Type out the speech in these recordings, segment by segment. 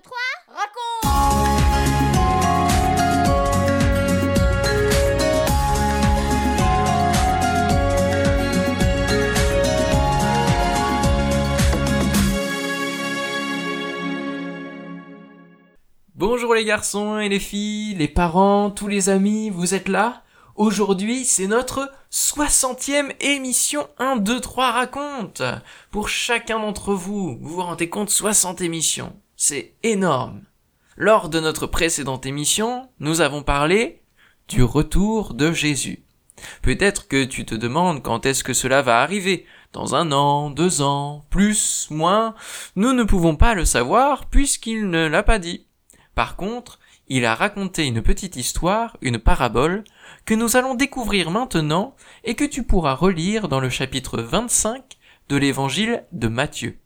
2, 3, raconte Bonjour les garçons et les filles, les parents, tous les amis, vous êtes là? Aujourd'hui, c'est notre 60e émission 1, 2, 3 raconte. Pour chacun d'entre vous, vous vous rendez compte 60 émissions. C'est énorme. Lors de notre précédente émission, nous avons parlé du retour de Jésus. Peut-être que tu te demandes quand est-ce que cela va arriver. Dans un an, deux ans, plus, moins. Nous ne pouvons pas le savoir puisqu'il ne l'a pas dit. Par contre, il a raconté une petite histoire, une parabole, que nous allons découvrir maintenant et que tu pourras relire dans le chapitre 25 de l'évangile de Matthieu.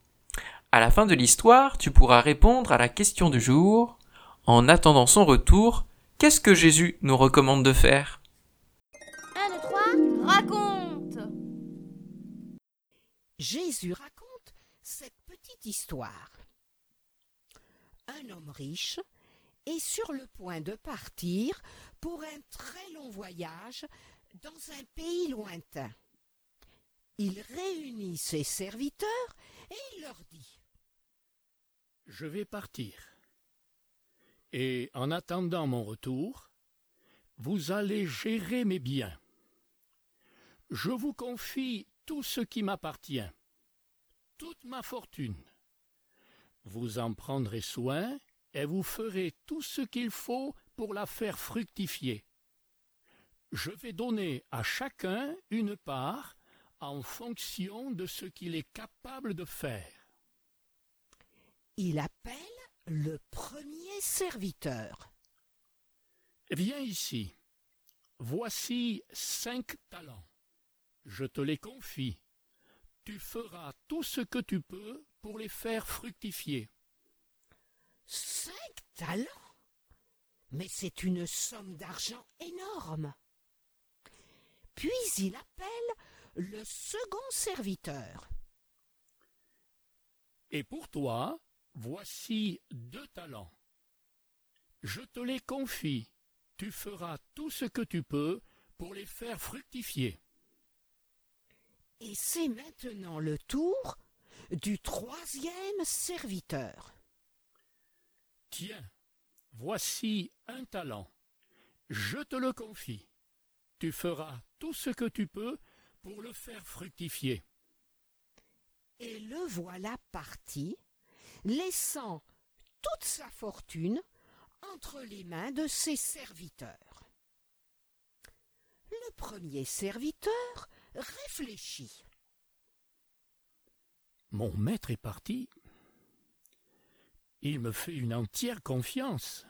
À la fin de l'histoire, tu pourras répondre à la question du jour. En attendant son retour, qu'est-ce que Jésus nous recommande de faire? 1, 2, 3, raconte Jésus raconte cette petite histoire. Un homme riche est sur le point de partir pour un très long voyage dans un pays lointain. Il réunit ses serviteurs et il leur dit Je vais partir. Et en attendant mon retour, vous allez gérer mes biens. Je vous confie tout ce qui m'appartient, toute ma fortune. Vous en prendrez soin et vous ferez tout ce qu'il faut pour la faire fructifier. Je vais donner à chacun une part en fonction de ce qu'il est capable de faire. Il appelle le premier serviteur. Viens ici. Voici cinq talents. Je te les confie. Tu feras tout ce que tu peux pour les faire fructifier. Cinq talents? Mais c'est une somme d'argent énorme. Puis il appelle le second serviteur. Et pour toi, voici deux talents. Je te les confie. Tu feras tout ce que tu peux pour les faire fructifier. Et c'est maintenant le tour du troisième serviteur. Tiens, voici un talent. Je te le confie. Tu feras tout ce que tu peux pour le faire fructifier. Et le voilà parti, laissant toute sa fortune entre les mains de ses serviteurs. Le premier serviteur réfléchit. Mon maître est parti. Il me fait une entière confiance.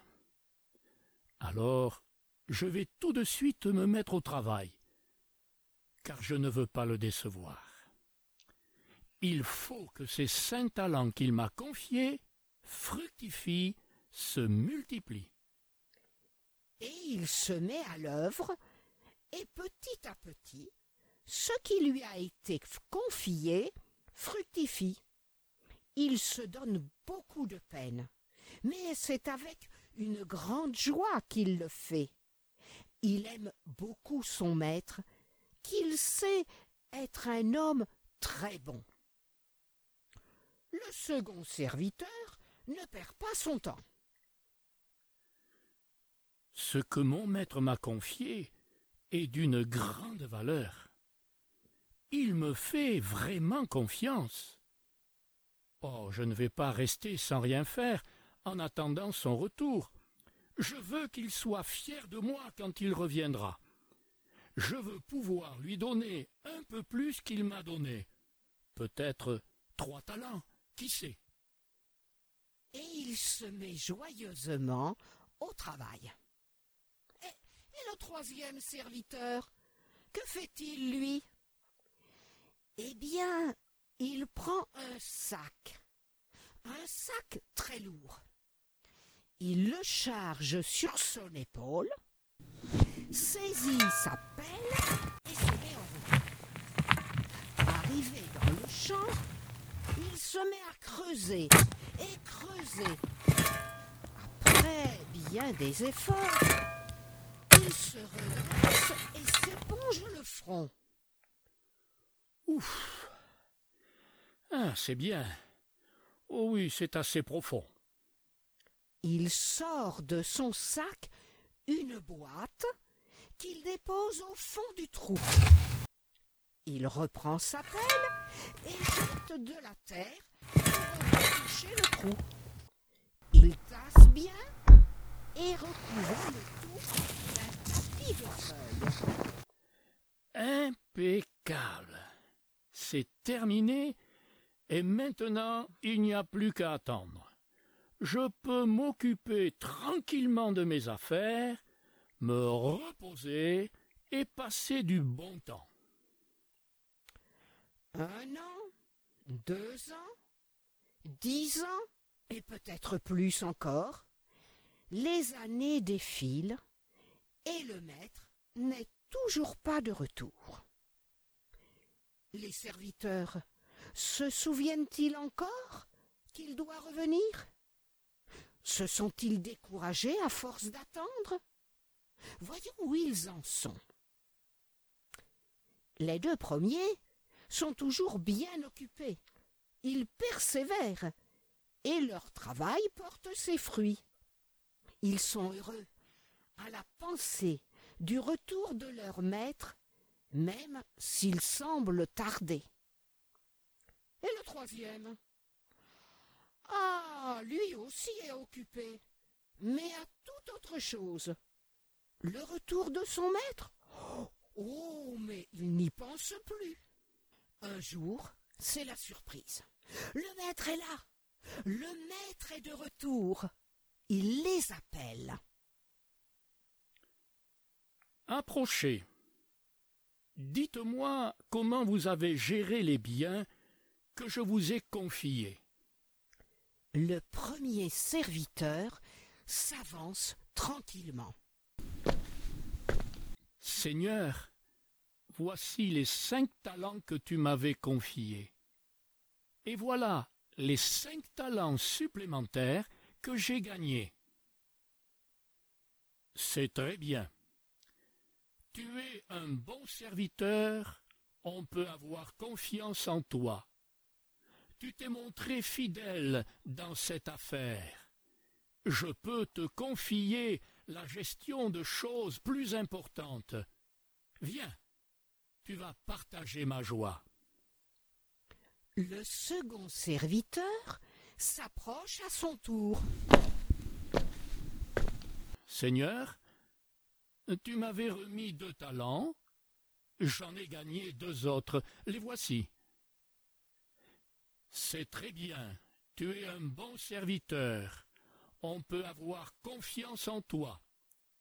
Alors, je vais tout de suite me mettre au travail, car je ne veux pas le décevoir. Il faut que ces cinq talents qu'il m'a confiés fructifient, se multiplient. Et il se met à l'œuvre, et petit à petit, ce qui lui a été confié fructifie. Il se donne beaucoup de peine, mais c'est avec une grande joie qu'il le fait. Il aime beaucoup son maître, qu'il sait être un homme très bon. Le second serviteur ne perd pas son temps. Ce que mon maître m'a confié est d'une grande valeur. Il me fait vraiment confiance. Oh, je ne vais pas rester sans rien faire en attendant son retour. Je veux qu'il soit fier de moi quand il reviendra. Je veux pouvoir lui donner un peu plus qu'il m'a donné. Peut-être trois talents, qui sait. Et il se met joyeusement au travail. Et, et le troisième serviteur, que fait-il, lui? Eh bien, il prend un sac, un sac très lourd. Il le charge sur son épaule, saisit sa pelle et se met en route. Arrivé dans le champ, il se met à creuser et creuser bien des efforts. Il se redresse et s'éponge le front. Ouf. Ah, c'est bien. Oh oui, c'est assez profond. Il sort de son sac une boîte qu'il dépose au fond du trou. Il reprend sa pelle et jette de la terre pour toucher le trou. Il tasse bien et recouvre le tout d'un tapis de feuilles. Impeccable. C'est terminé et maintenant il n'y a plus qu'à attendre. Je peux m'occuper tranquillement de mes affaires, me reposer et passer du bon temps. Un an, deux ans, dix ans, et peut-être plus encore. Les années défilent et le maître n'est toujours pas de retour. Les serviteurs se souviennent-ils encore qu'il doit revenir? Se sont-ils découragés à force d'attendre? Voyons où ils en sont. Les deux premiers sont toujours bien occupés. Ils persévèrent et leur travail porte ses fruits. Ils sont heureux à la pensée du retour de leur maître, même s'il semble tarder. Et le troisième Ah, lui aussi est occupé, mais à toute autre chose. Le retour de son maître Oh, mais il n'y pense plus. Un jour, c'est la surprise. Le maître est là. Le maître est de retour. Il les appelle. Approchez. Dites-moi comment vous avez géré les biens que je vous ai confiés. Le premier serviteur s'avance tranquillement. Seigneur, voici les cinq talents que tu m'avais confiés. Et voilà les cinq talents supplémentaires que j'ai gagnés. C'est très bien. Tu es un bon serviteur, on peut avoir confiance en toi. Tu t'es montré fidèle dans cette affaire. Je peux te confier la gestion de choses plus importantes. Viens, tu vas partager ma joie. Le second serviteur s'approche à son tour. Seigneur, tu m'avais remis deux talents, j'en ai gagné deux autres, les voici. C'est très bien, tu es un bon serviteur, on peut avoir confiance en toi.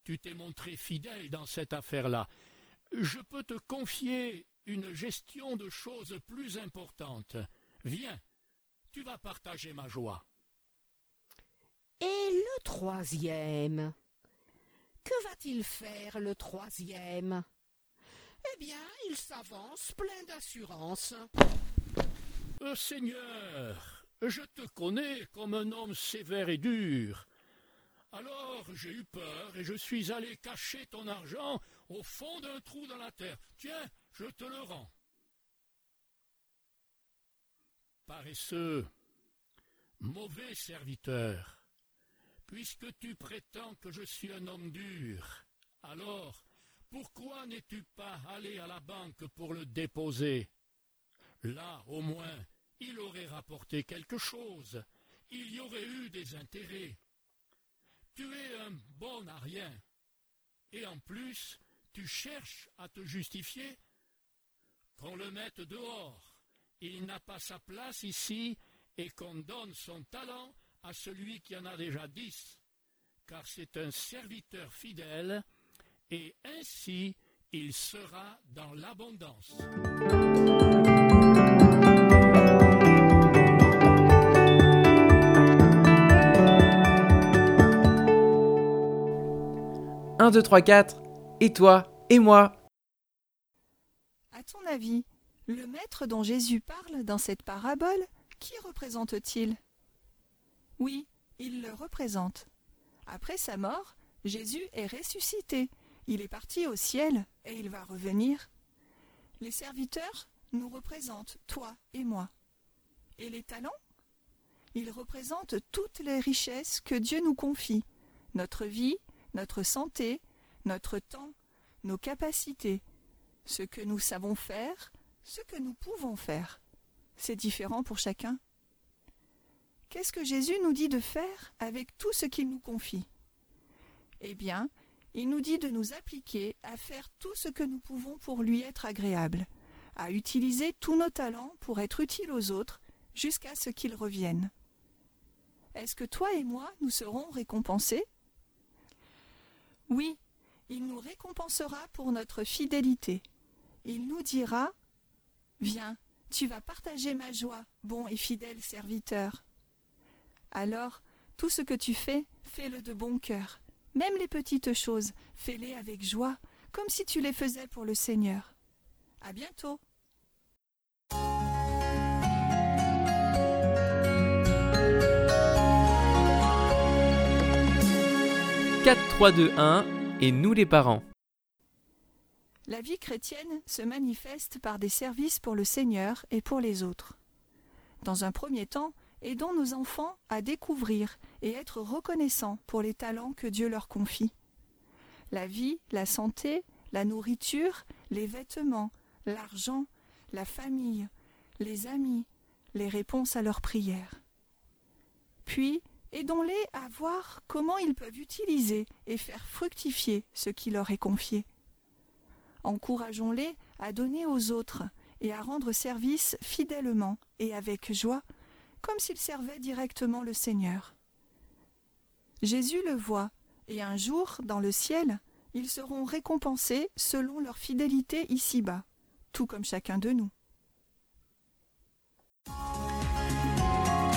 Tu t'es montré fidèle dans cette affaire-là. Je peux te confier une gestion de choses plus importantes. Viens, tu vas partager ma joie. Et le troisième Que va-t-il faire, le troisième? Eh bien, il s'avance plein d'assurance. Euh, Seigneur, je te connais comme un homme sévère et dur. Alors j'ai eu peur et je suis allé cacher ton argent au fond d'un trou dans la terre. Tiens, je te le rends. Paresseux, mauvais serviteur, puisque tu prétends que je suis un homme dur, alors pourquoi n'es-tu pas allé à la banque pour le déposer? Là, au moins, il aurait rapporté quelque chose, il y aurait eu des intérêts. Tu es un bon à rien, et en plus, tu cherches à te justifier Qu'on le mette dehors, il n'a pas sa place ici, et qu'on donne son talent à celui qui en a déjà dix, car c'est un serviteur fidèle, et ainsi il sera dans l'abondance. Un, deux, trois, quatre. Et toi Et moi À ton avis, le maître dont Jésus parle dans cette parabole, qui représente-t-il? Oui, il le représente. Après sa mort, Jésus est ressuscité. Il est parti au ciel et il va revenir. Les serviteurs nous représentent, toi et moi. Et les talents? Ils représentent toutes les richesses que Dieu nous confie, notre vie, notre santé, notre temps, nos capacités, ce que nous savons faire, ce que nous pouvons faire. C'est différent pour chacun. Qu'est-ce que Jésus nous dit de faire avec tout ce qu'il nous confie? Eh bien, il nous dit de nous appliquer à faire tout ce que nous pouvons pour lui être agréable, à utiliser tous nos talents pour être utiles aux autres jusqu'à ce qu'ils reviennent. Est-ce que toi et moi nous serons récompensés? Oui, il nous récompensera pour notre fidélité. Il nous dira Viens, tu vas partager ma joie, bon et fidèle serviteur. Alors, tout ce que tu fais, fais-le de bon cœur. Même les petites choses, fais-les avec joie, comme si tu les faisais pour le Seigneur. À bientôt. 4, 3, 2, 1 nous les parents. La vie chrétienne se manifeste par des services pour le Seigneur et pour les autres. Dans un premier temps, aidons nos enfants à découvrir et être reconnaissants pour les talents que Dieu leur confie. La vie, la santé, la nourriture, les vêtements, l'argent, la famille, les amis, les réponses à leurs prières. Puis, aidons-les à voir comment ils peuvent utiliser et faire fructifier ce qui leur est confié. Encourageons-les à donner aux autres et à rendre service fidèlement et avec joie, comme s'ils servaient directement le Seigneur. Jésus le voit, et un jour, dans le ciel, ils seront récompensés selon leur fidélité ici-bas, tout comme chacun de nous.